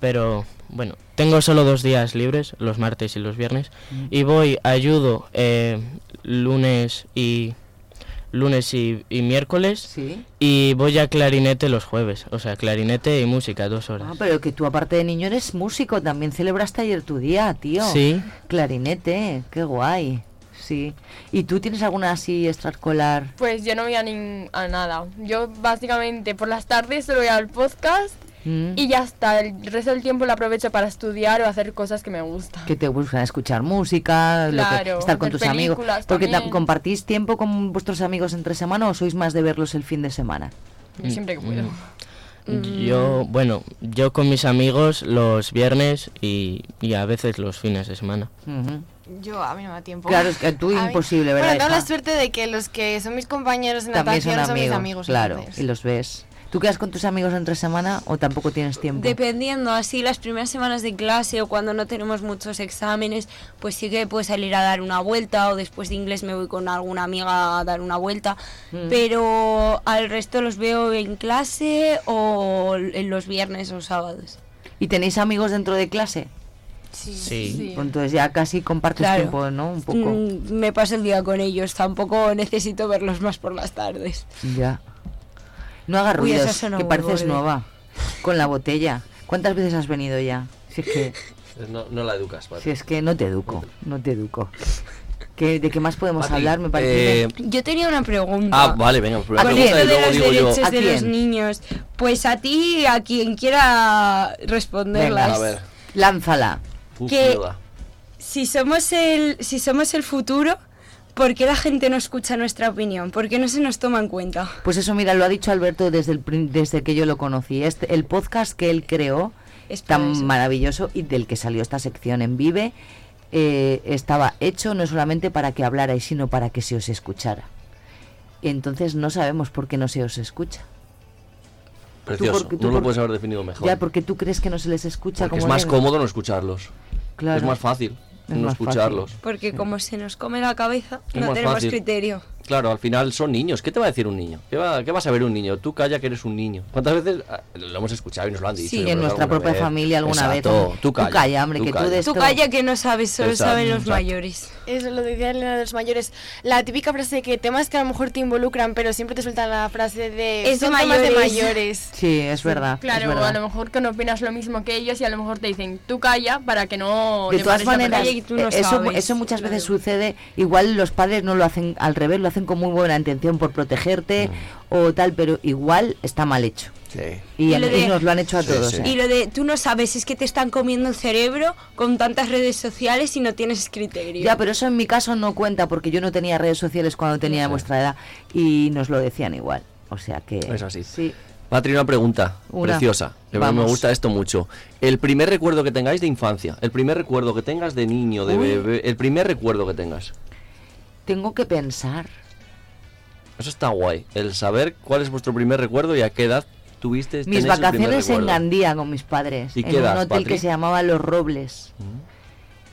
pero bueno, tengo solo dos días libres, los martes y los viernes, Mm. y voy, ayudo eh, lunes y lunes y, y miércoles, Sí. y voy a clarinete los jueves, o sea, clarinete y música, dos horas. Ah, pero que tú aparte de niño eres músico, también celebraste ayer tu día, tío. Sí. Clarinete, qué guay. Sí. ¿Y tú tienes alguna así extraescolar? Pues yo no voy a, a nada. Yo básicamente por las tardes solo voy al podcast Mm. y ya está. El resto del tiempo lo aprovecho para estudiar o hacer cosas que me gustan. que te gustan escuchar música, lo que- Claro, estar con tus amigos. Porque ta- también. compartís tiempo con vuestros amigos entre semana o sois más de verlos el fin de semana. Yo siempre que puedo. Yo, bueno, yo con mis amigos los viernes y, y a veces los fines de semana. Yo, a mí no me da tiempo. Claro, es que tú (laughs) A mí- imposible, ¿verdad, Bueno, tengo la suerte de que los que son mis compañeros de También natación son son, amigos, mis amigos. claro, entonces. y los ves. ¿Tú quedas con tus amigos entre semana o tampoco tienes tiempo? Dependiendo, así las primeras semanas de clase o cuando no tenemos muchos exámenes, pues sí que puedo salir a dar una vuelta o después de inglés me voy con alguna amiga a dar una vuelta. Mm. Pero al resto los veo en clase o en los viernes o sábados. ¿Y tenéis amigos dentro de clase? Sí. Pues Entonces ya casi compartes Claro. tiempo, ¿no? Un poco. Mm, me paso el día con ellos, tampoco necesito verlos más por las tardes. Ya. No hagas ruidos, que pareces nueva. Con la botella. ¿Cuántas veces has venido ya? Si es que, No, no la educas, Patri. si es que no te educo, no te educo. ¿Qué, ¿De qué más podemos Patri, hablar? Me parece. eh, Yo tenía una pregunta. Ah, vale, venga, pues pregunta esto y de los digo yo. derechos ¿A de los quién? niños, pues a ti, a quien quiera responderlas. Venga, A ver. Lánzala. Uf, que-. Si somos el, si somos el futuro, ¿por qué la gente no escucha nuestra opinión? ¿Por qué no se nos toma en cuenta? Pues eso, mira, lo ha dicho Alberto desde, el, desde que yo lo conocí. Este, el podcast que él creó, Es tan eso. maravilloso y del que salió esta sección en Vive, eh, estaba hecho no solamente para que hablarais, sino para que se os escuchara. Entonces no sabemos por qué no se os escucha. Precioso. porque- tú no lo puedes haber definido mejor. Ya, porque tú crees que no se les escucha Porque es como más cómodo no escucharlos. Claro. Es más fácil Es no fácil. escucharlos. Porque como se nos come la cabeza, Es no tenemos fácil. criterio. Claro, al final son niños. ¿Qué te va a decir un niño? ¿Qué va, qué va a saber un niño? Tú calla que eres un niño. ¿Cuántas veces ah, lo hemos escuchado y nos lo han dicho? Sí, en nuestra propia vez? familia alguna vez, Exacto. hombre. Tú Tú calla. calla, hombre, que tú de Tú Esto- calla que no sabes, solo Exacto, saben los exacto. mayores. Eso lo decía Elena de los mayores. La típica frase que temas que a lo mejor te involucran, pero siempre te suelta la frase de Es son temas de mayores". mayores. Sí, es verdad. es Claro, verdad. a lo mejor que no opinas lo mismo que ellos y a lo mejor te dicen, tú calla para que no... de todas maneras, y tú no eso, sabes. eso muchas veces sucede. Igual los padres no lo hacen al revés, lo hacen con muy buena intención por protegerte o tal, pero igual está mal hecho. Sí. Y, Y lo y de- nos lo han hecho a Sí, todos. sí. ¿eh? Y lo de tú no sabes es que te están comiendo el cerebro con tantas redes sociales y no tienes criterio. Ya, pero eso en mi caso no cuenta porque yo no tenía redes sociales cuando tenía vuestra edad y nos lo decían igual. O sea que. Es así. Sí. Patri, una pregunta Una. preciosa. que me- gusta esto mucho. El primer recuerdo que tengáis de infancia, el primer recuerdo que tengas de niño, de Uy. bebé, el primer recuerdo que tengas. Tengo que pensar. Eso está guay. El saber cuál es vuestro primer recuerdo y a qué edad tuviste Mis vacaciones en. Gandía con mis padres. ¿Y en un hotel Patri? que se llamaba Los Robles.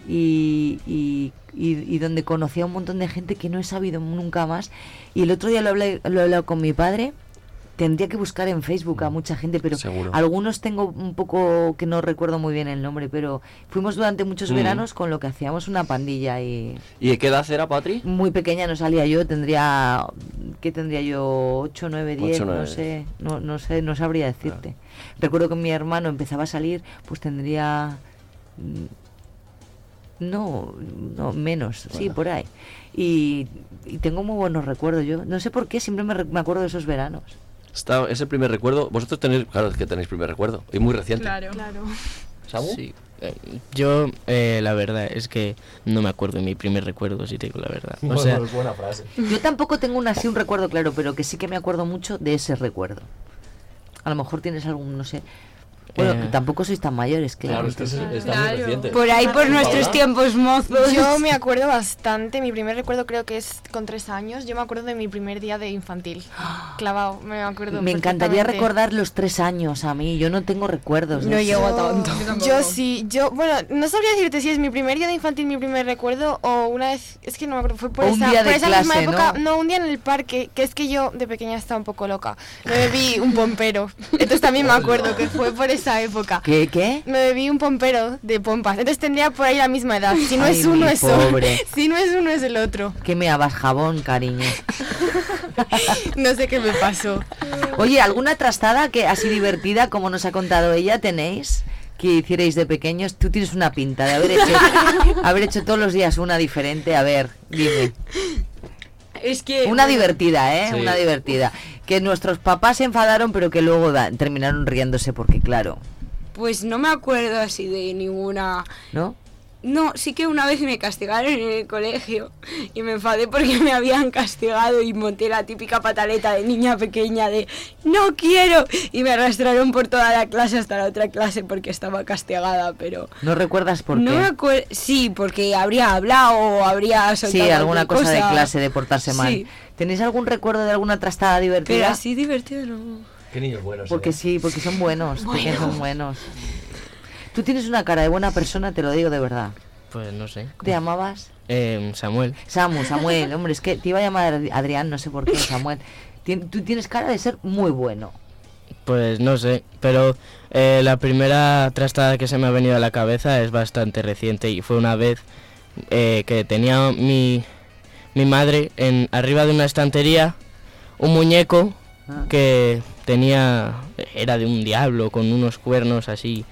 Y, y, y- y donde conocí a un montón de gente que no he sabido nunca más. Y el otro día lo hablé, lo he hablado con mi padre. Tendría que buscar en Facebook a mucha gente, pero Seguro. algunos tengo un poco que no recuerdo muy bien el nombre, pero fuimos durante muchos Mm. veranos con lo que hacíamos una pandilla y ¿Y de qué edad era Patri? muy pequeña no salía yo, tendría ¿qué tendría yo? 8, 9, 10, Ocho, no nueve. sé, no, no sé, no sabría decirte. Recuerdo que mi hermano empezaba a salir, pues tendría mm, no, no menos, sí, por ahí. Y, y tengo muy buenos recuerdos yo, no sé por qué, siempre me, me acuerdo de esos veranos. Está, es el primer recuerdo. Vosotros tenéis, claro, es que tenéis primer recuerdo. Y muy reciente. Claro. Claro. ¿Samu? Sí. eh, yo eh, la verdad es que no me acuerdo de mi primer recuerdo, si te digo la verdad. (laughs) O Bueno, sea, es buena frase. Yo tampoco tengo un, así un recuerdo claro, pero que sí que me acuerdo mucho de ese recuerdo. A lo mejor tienes algún, no sé. Bueno, Eh. que tampoco sois tan mayores, claro. Claro, es que es- está muy reciente. Por ahí, por nuestros tiempos mozos. Yo me acuerdo bastante, mi primer recuerdo creo que es con tres años, yo me acuerdo de mi primer día de infantil, (gasps) clavado, me acuerdo Me encantaría recordar los tres años a mí. Yo no tengo recuerdos. No eso. llego a tanto. Yo sí, yo, bueno, no sabría decirte si es mi primer día de infantil, mi primer recuerdo, o una vez, es que no me acuerdo, fue por O un esa, día por de esa misma clase, época, ¿no? un día en el parque, que es que yo de pequeña estaba un poco loca, me bebí un pompero, (laughs) entonces también me acuerdo que fue por esa época. ¿Qué, qué? Me bebí un pompero de pompas, entonces tendría por ahí la misma edad, si no Ay, es uno es otro, (laughs) si no es uno es el otro, Que me abas jabón, cariño. (laughs) no sé qué me pasó. Oye, ¿alguna trastada que así divertida, como nos ha contado ella, tenéis? Que hicierais de pequeños. Tú tienes una pinta de haber hecho, (laughs) haber hecho todos los días una diferente. A ver, dime. Es que. Una bueno, divertida, ¿eh? Sí. Una divertida. Que nuestros papás se enfadaron, pero que luego da- terminaron riéndose porque, claro, Pues no me acuerdo así de ninguna. ¿no? No, sí que una vez me castigaron en el colegio y me enfadé porque me habían castigado y monté la típica pataleta de niña pequeña de no quiero y me arrastraron por toda la clase hasta la otra clase porque estaba castigada, pero ¿No recuerdas por no qué? me sí, porque habría hablado o habría soltado Sí, alguna cosa, de clase, de portarse mal. Sí, ¿Tenéis algún recuerdo de alguna trastada divertida? pero así divertido no. Qué niños buenos. Porque ¿eh? sí, porque son buenos, porque son buenos. Tú tienes una cara de buena persona, te lo digo de verdad. pues no sé. ¿Te llamabas? Eh, Samuel. Samu, (laughs) Samuel, hombre, es que te iba a llamar Adri- Adrián, no sé por qué, Samuel. Tien- tú tienes cara de ser muy bueno. Pues no sé, pero eh, la primera trastada que se me ha venido a la cabeza es bastante reciente y fue una vez eh, que tenía mi, mi madre en arriba de una estantería un muñeco Ah. que tenía era de un diablo con unos cuernos así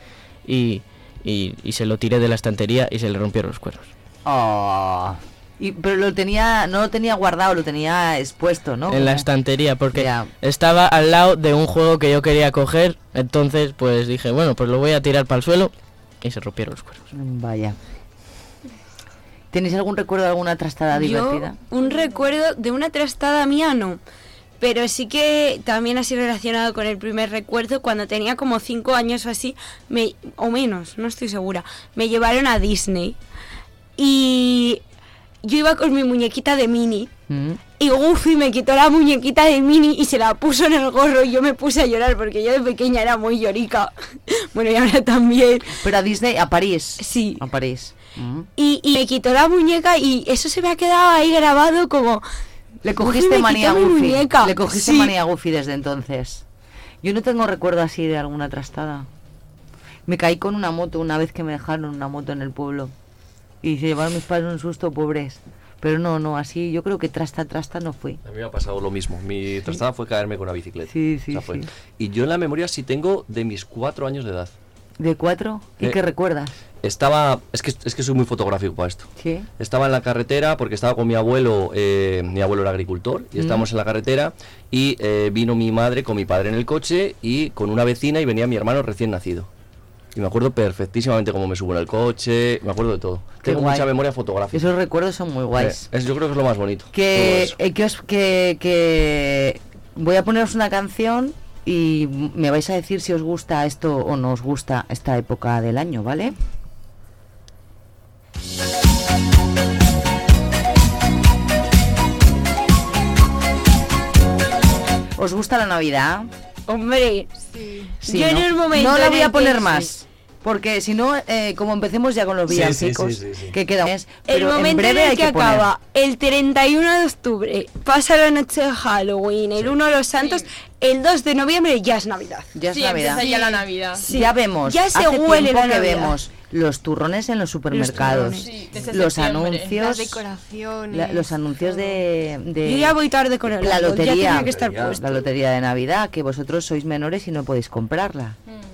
y, y, y se lo tiré de la estantería y se le rompieron los cuernos. Oh. Y, pero lo tenía, no lo tenía guardado, lo tenía expuesto, ¿no? en la estantería porque estaba al lado de un juego que yo quería coger, entonces pues dije, bueno, pues lo voy a tirar para el suelo y se rompieron los cuernos. Vaya. ¿Tenéis algún recuerdo de alguna trastada divertida? Yo, un recuerdo de una trastada mía, no. Pero sí que también así relacionado con el primer recuerdo, cuando tenía como cinco años o así, me, o menos, no estoy segura, me llevaron a Disney. Y yo iba con mi muñequita de Minnie. Mm. Y Goofy me quitó la muñequita de Minnie y se la puso en el gorro y yo me puse a llorar porque yo de pequeña era muy llorica. (laughs) bueno, y ahora también. Pero a Disney, a París. Sí. A París. Mm. Y, y me quitó la muñeca y eso se me ha quedado ahí grabado como... Le cogiste manía a Goofy. Le cogiste Sí. manía a Goofy desde entonces. Yo no tengo recuerdo así de alguna trastada. Me caí con una moto una vez que me dejaron una moto en el pueblo. Y se llevaron mis padres un susto, pobres. Pero no, no, así yo creo que trasta, trasta no fui. A mí me ha pasado lo mismo. Mi trastada fue caerme con una bicicleta. Sí, sí, O sea, fue- sí. Y yo en la memoria sí tengo de mis cuatro años de edad. ¿De cuatro? ¿Y Eh, qué recuerdas? Estaba, es que, es que soy muy fotográfico para esto. Sí. Estaba en la carretera porque estaba con mi abuelo, eh, mi abuelo era agricultor, y Mm. estábamos en la carretera y eh, vino mi madre con mi padre en el coche y con una vecina y venía mi hermano recién nacido. Y me acuerdo perfectísimamente cómo me subo en el coche, me acuerdo de todo. Qué Tengo guay. mucha memoria fotográfica. Esos recuerdos son muy guays. Es- yo creo que es lo más bonito. Que, que, os- que, que voy a poneros una canción y me vais a decir si os gusta esto o no os gusta esta época del año, ¿vale? ¿Os gusta la Navidad? Hombre, Sí, yo en ¿no? el momento No la voy a poner más. Porque si no, eh, como empecemos ya con los Sí, sí, villancicos, sí, sí, sí. que queda un mes, El en momento breve en hay el que, que poner. acaba el 31 de octubre, pasa la noche de Halloween, el 1 de los Santos, el 2 de noviembre ya es Navidad. Ya es Sí, Navidad. ya la Navidad. Sí. Ya vemos, Ya se hace huele la que Navidad. vemos los turrones en los supermercados, los anuncios, Las decoraciones. la- los anuncios de, de Yo ya voy tarde con el la ya lotería, tenía que estar puesto. la lotería de Navidad, que vosotros sois menores y no podéis comprarla, Mm.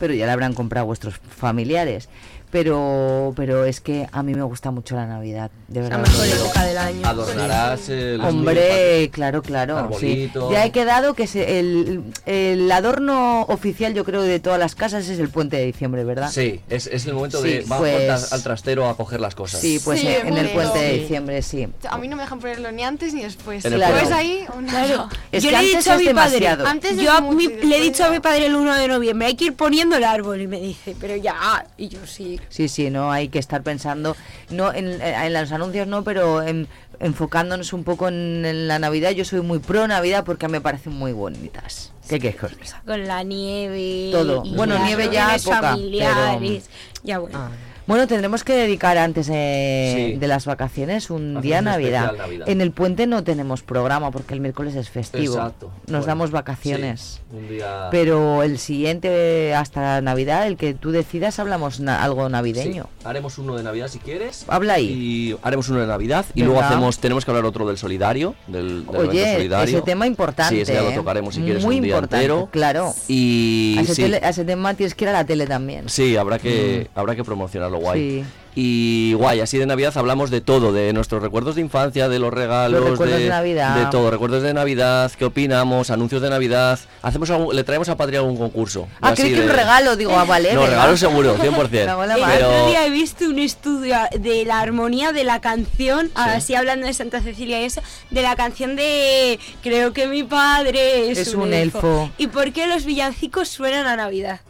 Pero ya la habrán comprado vuestros familiares. Pero pero es que a mí me gusta mucho la Navidad, de verdad. mejor época del año. Adornarás el Hombre, claro, claro. sí. Ya he quedado que se- el, el adorno oficial, yo creo, de todas las casas es el puente de diciembre, ¿verdad? Sí, es, es el momento Sí, de vamos pues- al trastero a coger las cosas. Sí, pues Sí, en, en el puente de diciembre, sí. A mí no me dejan ponerlo ni antes ni después. En el Pues puente. ahí, una- Claro. (laughs) Es yo que le he dicho a mi padre. Antes yo mi- le he después dicho a mi padre el 1 de noviembre, hay que ir poniendo el árbol y me dice, pero ya, y yo sí. Sí, sí, no hay que estar pensando, no en, en los anuncios no, pero en- enfocándonos un poco en, en la Navidad. Yo soy muy pro Navidad porque me parecen muy bonitas. ¿Qué quieres? Con la nieve. Todo. y Bueno, nieve ya poca, familiares. Ya bueno. Bueno, tendremos que dedicar antes eh, Sí. de las vacaciones un día a Navidad. En el puente no tenemos programa porque el miércoles es festivo. Exacto. Nos Bueno, damos vacaciones. sí, un día- Pero el siguiente hasta Navidad, el que tú decidas, hablamos na- algo navideño. Sí, haremos uno de Navidad si quieres. Habla ahí. Y haremos uno de Navidad y luego hacemos tenemos que hablar otro del solidario, del, Oye, solidario. ese tema importante. Sí, ese ya lo ¿eh? tocaremos si quieres Muy un día importante, entero. Claro. Y a, ese sí, tele- a ese tema tienes que ir a la tele también. sí, habrá que habrá que promocionarlo guay. Sí. Y guay, así de Navidad hablamos de todo, de nuestros recuerdos de infancia, de los regalos, Los recuerdos de Navidad. de todo, recuerdos de Navidad, qué opinamos, anuncios de Navidad. Hacemos algún- le traemos a Patria algún concurso. Ah, creí que un regalo, digo, ah, vale. No, regalo seguro, 100%. Me mola El. Pero- otro día he visto un estudio de la armonía de la canción, así hablando de Santa Cecilia y eso, de la canción de Creo que mi padre es, Es un elfo. ¿Y por qué los villancicos suenan a Navidad?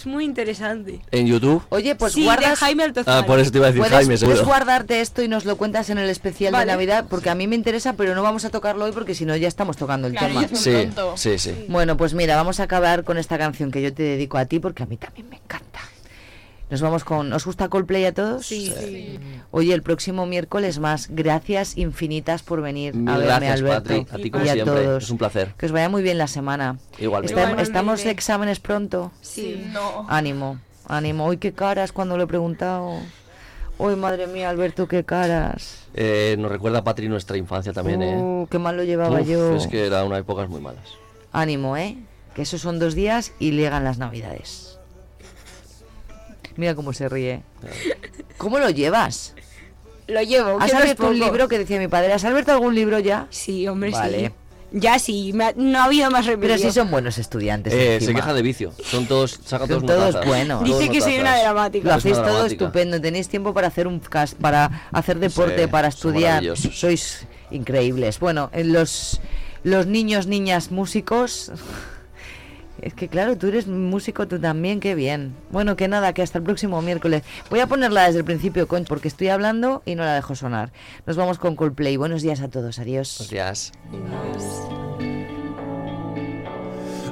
Es muy interesante. En YouTube. Oye, pues sí, de guardas... Jaime Altozano. Ah, por eso te iba a decir ¿Puedes, Jaime, puedes seguro. guardarte esto y nos lo cuentas en el especial Vale. de Navidad? Porque a mí me interesa, pero no vamos a tocarlo hoy porque si no ya estamos tocando el Claro, tema. es sí, sí. Bueno, pues mira, vamos a acabar con esta canción que yo te dedico a ti porque a mí también me encanta. Nos vamos con... ¿Os gusta Coldplay a todos? Sí. Oye, el próximo miércoles más. Gracias infinitas por venir Mil a verme, gracias, Alberto. Patri. A ti como y a siempre. todos. Es un placer. Que os vaya muy bien la semana. Igualmente. Estam- Igualmente. ¿Estamos de exámenes pronto? Sí. No. Ánimo, ánimo. Uy, qué caras cuando lo he preguntado. Uy, madre mía, Alberto, qué caras. Eh, nos recuerda a Patri nuestra infancia también, ¿eh? Uh, qué mal lo llevaba Uf, yo. Es que era una épocas muy malas. Ánimo, ¿eh? Que esos son dos días y llegan las navidades. Mira cómo se ríe. ¿Cómo lo llevas? Lo llevo. ¿Has abierto un libro que decía mi padre? ¿Has abierto algún libro ya? Sí, hombre, Vale. sí. Ya sí, me ha- no ha habido más remedio. Pero sí son buenos estudiantes. Eh, se encima. queja de vicio. Son todos, saca Son todos todos buenos. Todos Dice que soy una dramática. Lo hacéis todo dramática. estupendo. Tenéis tiempo para hacer un cast, para hacer deporte, Sí, para estudiar. Sois increíbles. Bueno, en los los niños, niñas, músicos. Es que claro, tú eres músico, tú también, qué bien. Bueno, que nada, que hasta el próximo miércoles. Voy a ponerla desde el principio, Conch, porque estoy hablando y no la dejo sonar. Nos vamos con Coldplay. Buenos días a todos, adiós. Buenos días.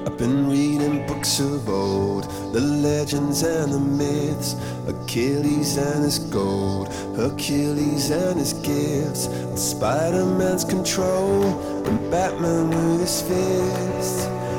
I've been reading books of old, the legends and the myths, Achilles and his gold, Hercules and his gifts, Spider Man's control, and Batman with his fists.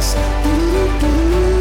Like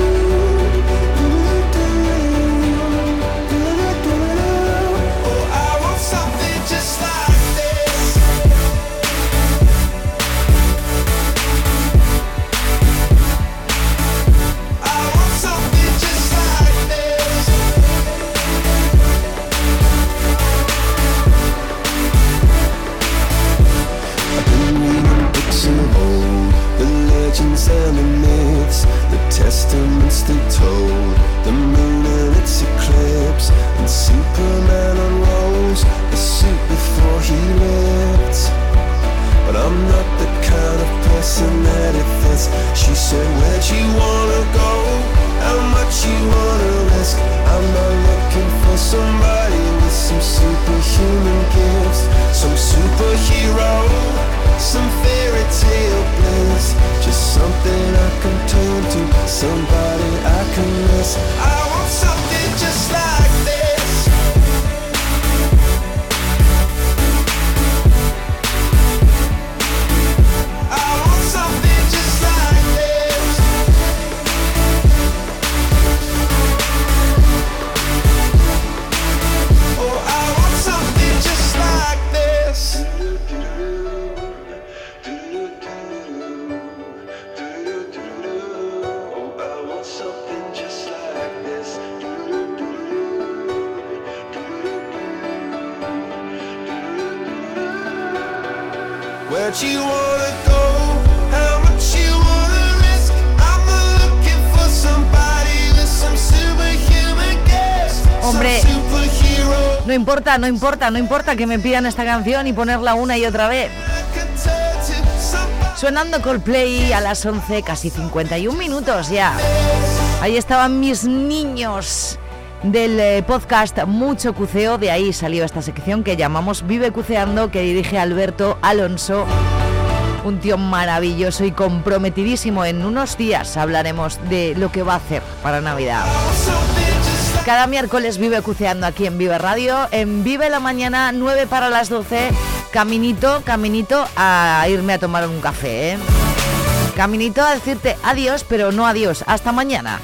no importa, no importa que me pidan esta canción y ponerla una y otra vez. Sonando Coldplay a las 11, casi 51 minutos ya. Ahí estaban mis niños del eh, podcast Mucho Cuceo. De ahí salió esta sección que llamamos Vive Cuceando, que dirige Alberto Alonso. Un tío maravilloso y comprometidísimo. En unos días hablaremos de lo que va a hacer para Navidad. Cada miércoles vive cuceando aquí en Vive Radio. En Vive la Mañana, 9 para las 12. Caminito, caminito a irme a tomar un café. ¿eh? Caminito a decirte adiós, pero no adiós. Hasta mañana.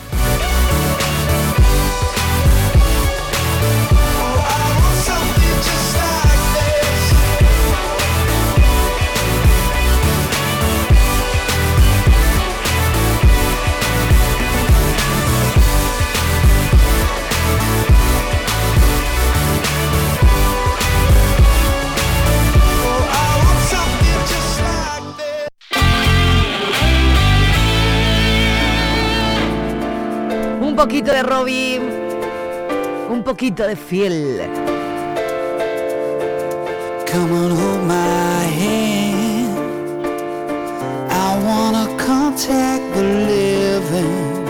Poquito de Robin, un poquito de Phil. Come on, hold my hand. I wanna contact the living.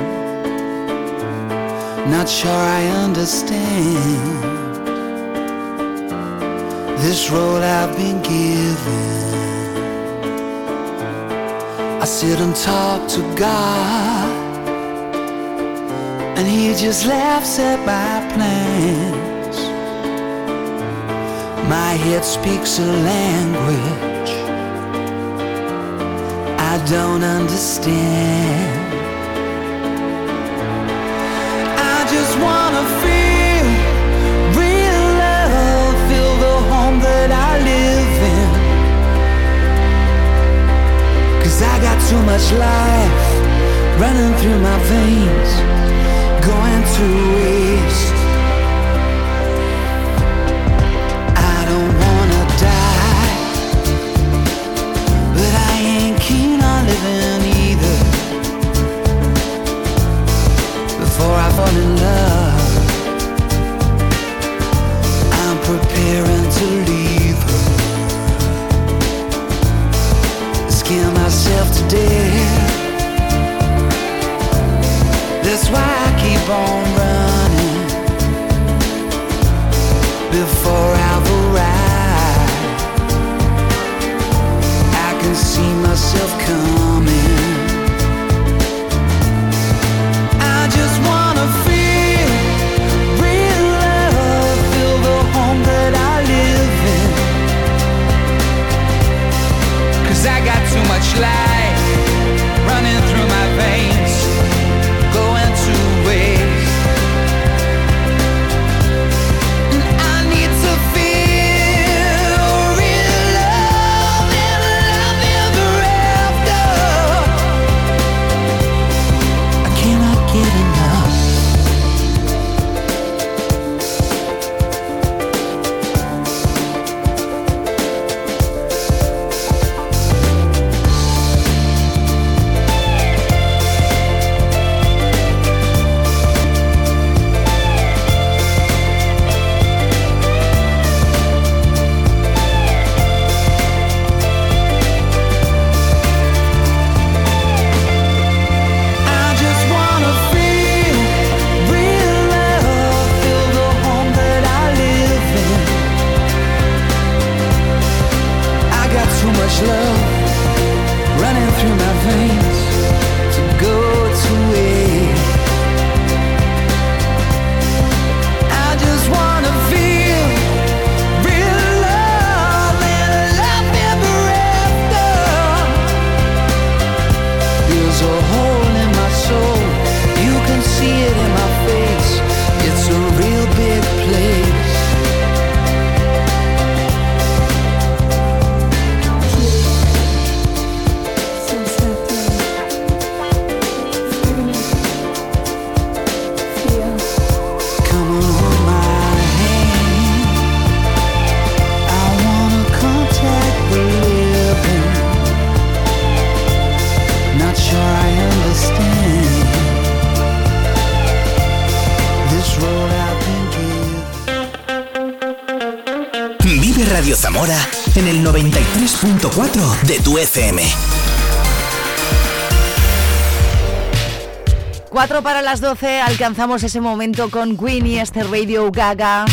Not sure I understand this road I've been given. I sit and talk to God, and He just laughs at my plans. My head speaks a language I don't understand. I just wanna feel real love, feel the home that I live in. Cause I got too much life running through my veins, into waste 4 para las 12 alcanzamos ese momento con Winnie, este Radio Gaga,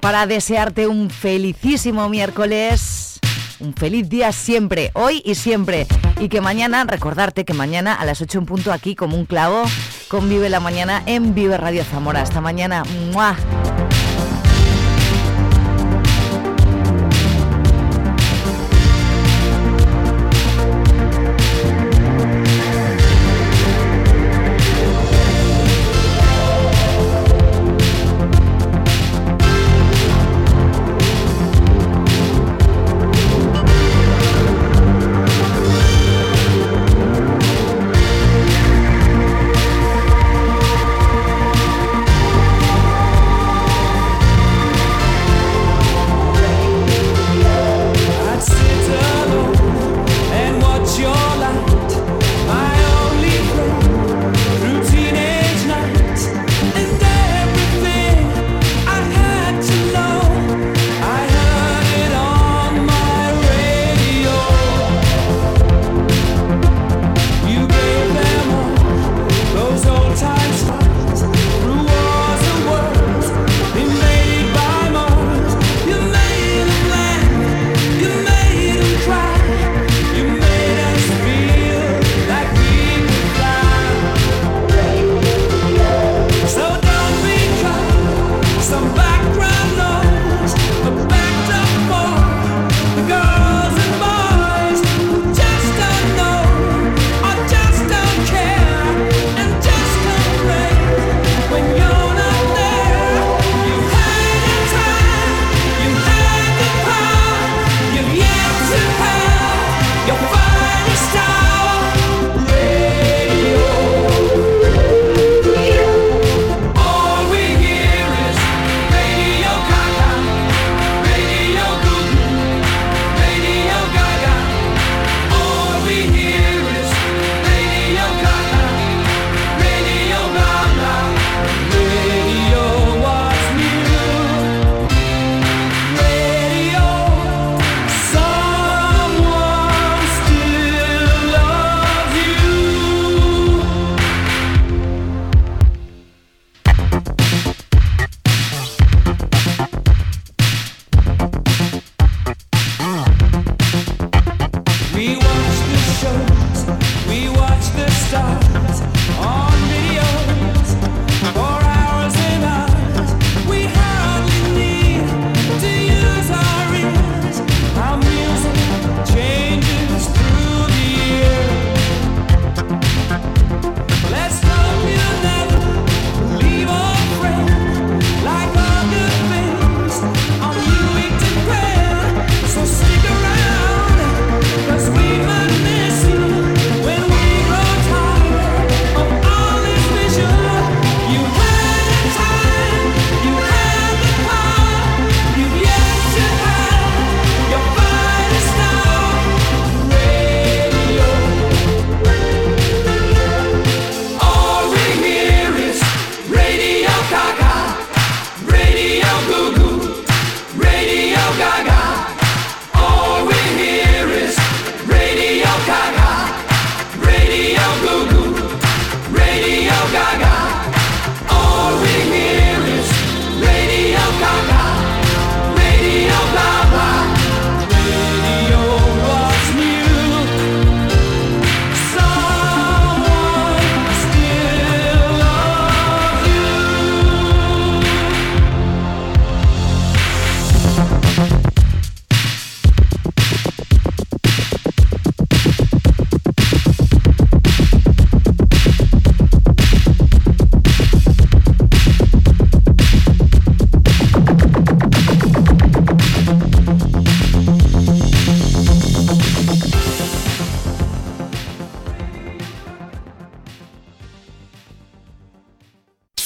para desearte un felicísimo miércoles, un feliz día siempre, hoy y siempre. Y que mañana, recordarte que mañana a las 8 en punto aquí como un clavo, convive la mañana en Vive Radio Zamora. Hasta mañana.